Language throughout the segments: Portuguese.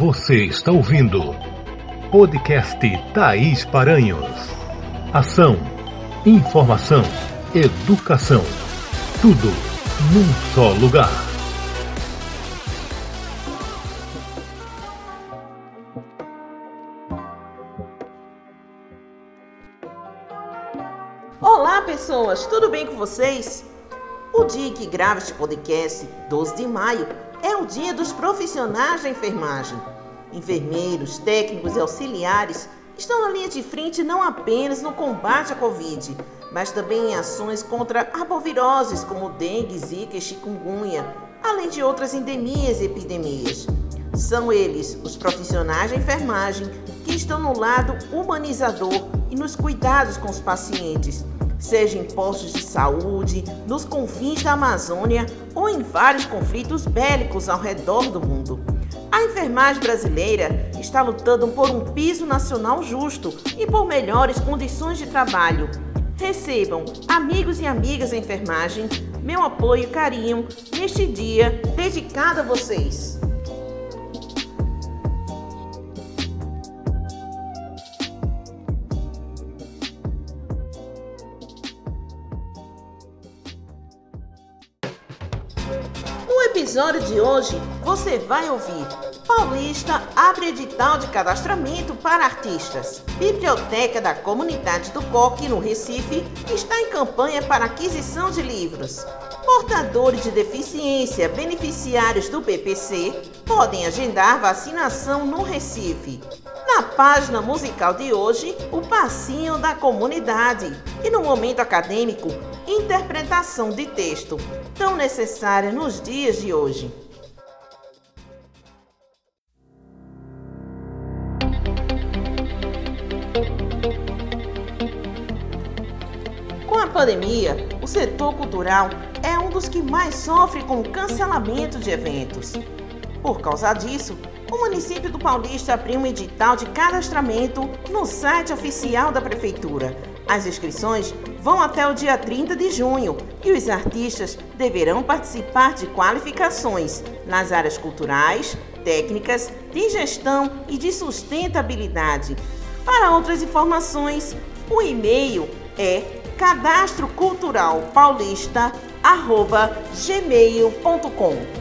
Você está ouvindo podcast Thaís Paranhos. Ação, informação, educação. Tudo num só lugar. Olá, pessoas, tudo bem com vocês? O dia que grava este podcast, 12 de maio, é o dia dos profissionais da enfermagem. Enfermeiros, técnicos e auxiliares estão na linha de frente não apenas no combate à Covid, mas também em ações contra arboviroses como dengue, zika e chikungunya, além de outras endemias e epidemias. São eles, os profissionais da enfermagem, que estão no lado humanizador e nos cuidados com os pacientes, seja em postos de saúde, nos confins da Amazônia ou em vários conflitos bélicos ao redor do mundo. A enfermagem brasileira está lutando por um piso nacional justo e por melhores condições de trabalho. Recebam, amigos e amigas da enfermagem, meu apoio e carinho neste dia dedicado a vocês. Episódio de hoje, você vai ouvir Paulista abre edital de cadastramento para artistas. Biblioteca da Comunidade do Coque, no Recife, está em campanha para aquisição de livros. Portadores de deficiência beneficiários do BPC podem agendar vacinação no Recife. Na página musical de hoje, o passinho da comunidade. E no momento acadêmico, interpretação de texto, tão necessária nos dias de hoje. Com a pandemia, o setor cultural é um dos que mais sofre com o cancelamento de eventos. Por causa disso, o município do Paulista abriu um edital de cadastramento no site oficial da prefeitura. As inscrições vão até o dia 30 de junho e os artistas deverão participar de qualificações nas áreas culturais, técnicas, de gestão e de sustentabilidade. Para outras informações, o e-mail é cadastroculturalpaulista@gmail.com.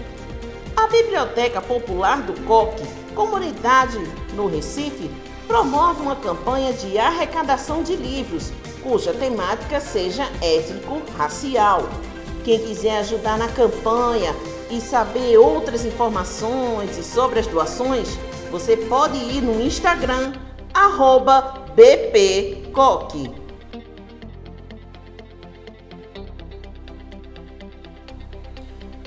A Biblioteca Popular do Coque, comunidade no Recife, promove uma campanha de arrecadação de livros, cuja temática seja étnico-racial. Quem quiser ajudar na campanha e saber outras informações e sobre as doações, você pode ir no Instagram, arroba bpcoque.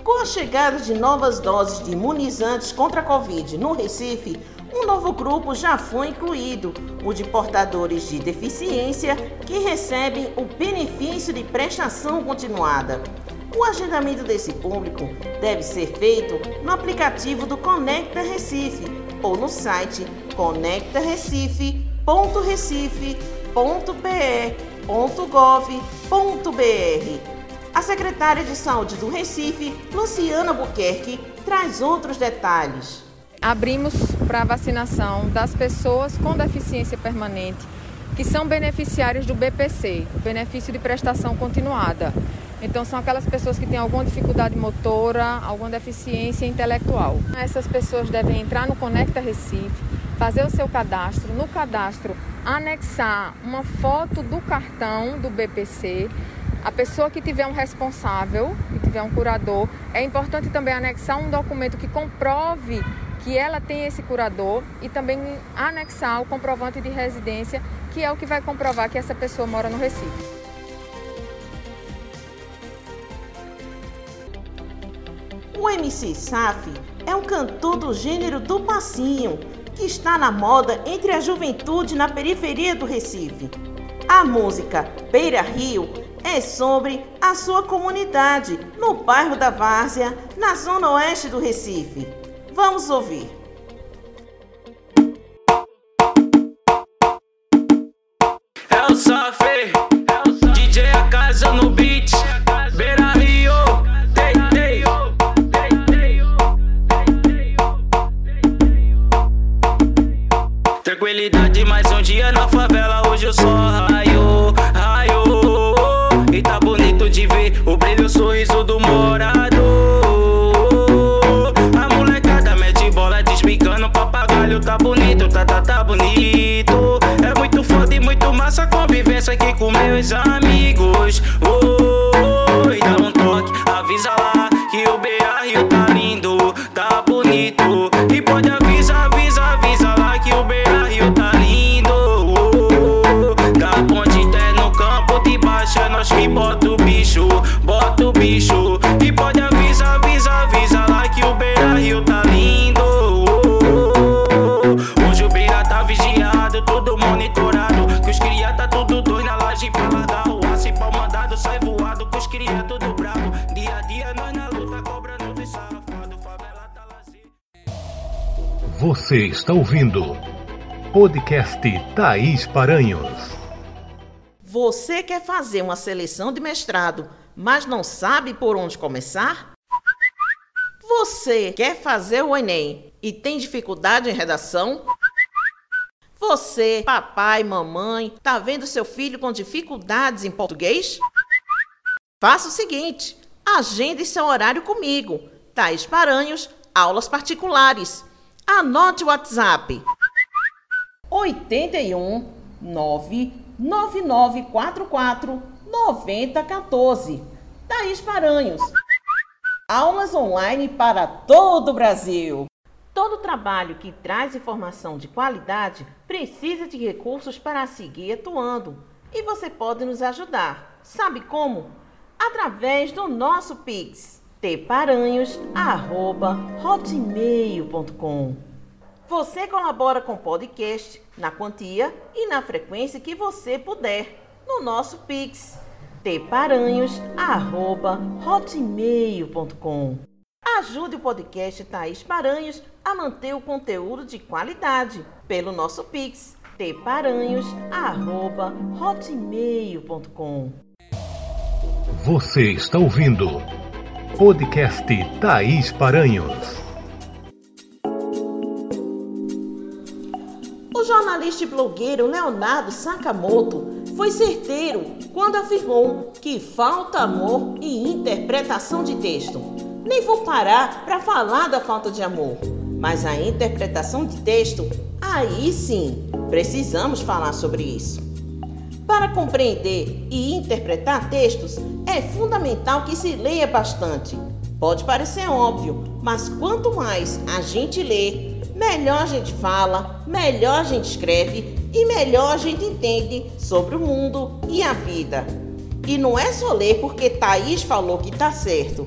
Com a chegada de novas doses de imunizantes contra a Covid no Recife, um novo grupo já foi incluído, o de portadores de deficiência que recebem o benefício de prestação continuada. O agendamento desse público deve ser feito no aplicativo do Conecta Recife ou no site conectarecife.recife.pe.gov.br. A secretária de Saúde do Recife, Luciana Buquerque, traz outros detalhes. Abrimos para a vacinação das pessoas com deficiência permanente que são beneficiários do BPC, benefício de prestação continuada. Então são aquelas pessoas que têm alguma dificuldade motora, alguma deficiência intelectual. Essas pessoas devem entrar no Conecta Recife, fazer o seu cadastro, no cadastro anexar uma foto do cartão do BPC a pessoa que tiver um responsável, que tiver um curador, é importante também anexar um documento que comprove que ela tem esse curador e também anexar o comprovante de residência, que é o que vai comprovar que essa pessoa mora no Recife. O MC Saf é um cantor do gênero do passinho, que está na moda entre a juventude na periferia do Recife. A música Beira Rio é sobre a sua comunidade no bairro da Várzea, na zona oeste do Recife. Vamos ouvir. É o Safê, DJ a casa no beat, Beira Rio, tranquilidade, mais um dia na favela, hoje eu só tá, tá bonito. É muito foda e muito massa a convivência aqui com meus amigos. Oh, Você está ouvindo podcast Thaís Paranhos. Você quer fazer uma seleção de mestrado, mas não sabe por onde começar? Você quer fazer o Enem e tem dificuldade em redação? Você, papai, mamãe, tá vendo seu filho com dificuldades em português? Faça o seguinte: agende seu horário comigo. Thaís Paranhos, aulas particulares. Anote o WhatsApp. 81 99944 9014. Thaís Paranhos. Aulas online para todo o Brasil. Todo trabalho que traz informação de qualidade precisa de recursos para seguir atuando. E você pode nos ajudar. Sabe como? Através do nosso Pix, tparanhos.hotmail.com. Você colabora com o podcast na quantia e na frequência que você puder no nosso Pix, tparanhos.hotmail.com. Ajude o podcast Thaís Paranhos a manter o conteúdo de qualidade pelo nosso Pix, tparanhos.hotmail.com. Você está ouvindo podcast Thaís Paranhos. O jornalista e blogueiro Leonardo Sakamoto foi certeiro quando afirmou que falta amor e interpretação de texto. Nem vou parar para falar da falta de amor, mas a interpretação de texto, aí sim, precisamos falar sobre isso. Para compreender e interpretar textos, é fundamental que se leia bastante. Pode parecer óbvio, mas quanto mais a gente lê, melhor a gente fala, melhor a gente escreve e melhor a gente entende sobre o mundo e a vida. E não é só ler porque Thaís falou que tá certo.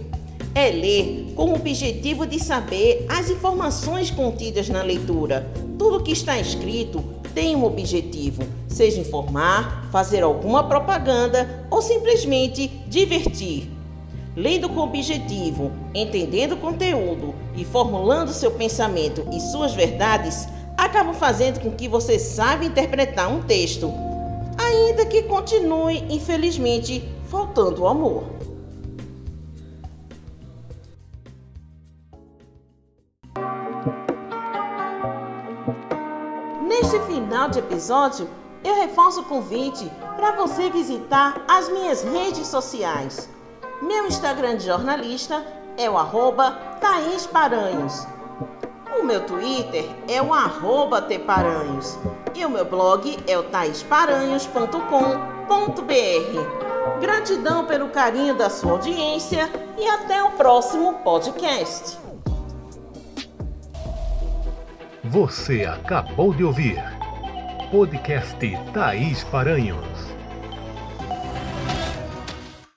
É ler com o objetivo de saber as informações contidas na leitura. Tudo que está escrito tem um objetivo, seja informar, fazer alguma propaganda ou simplesmente divertir. Lendo com objetivo, entendendo o conteúdo e formulando seu pensamento e suas verdades, acabam fazendo com que você saiba interpretar um texto, ainda que continue, infelizmente, faltando o amor. Final de episódio, eu reforço o convite para você visitar as minhas redes sociais. Meu Instagram de jornalista é o arroba Thaís Paranhos. O meu Twitter é o arroba Tparanhos. E o meu blog é o taisparanhos.com.br. Gratidão pelo carinho da sua audiência e até o próximo podcast. Você acabou de ouvir podcast Thaís Paranhos.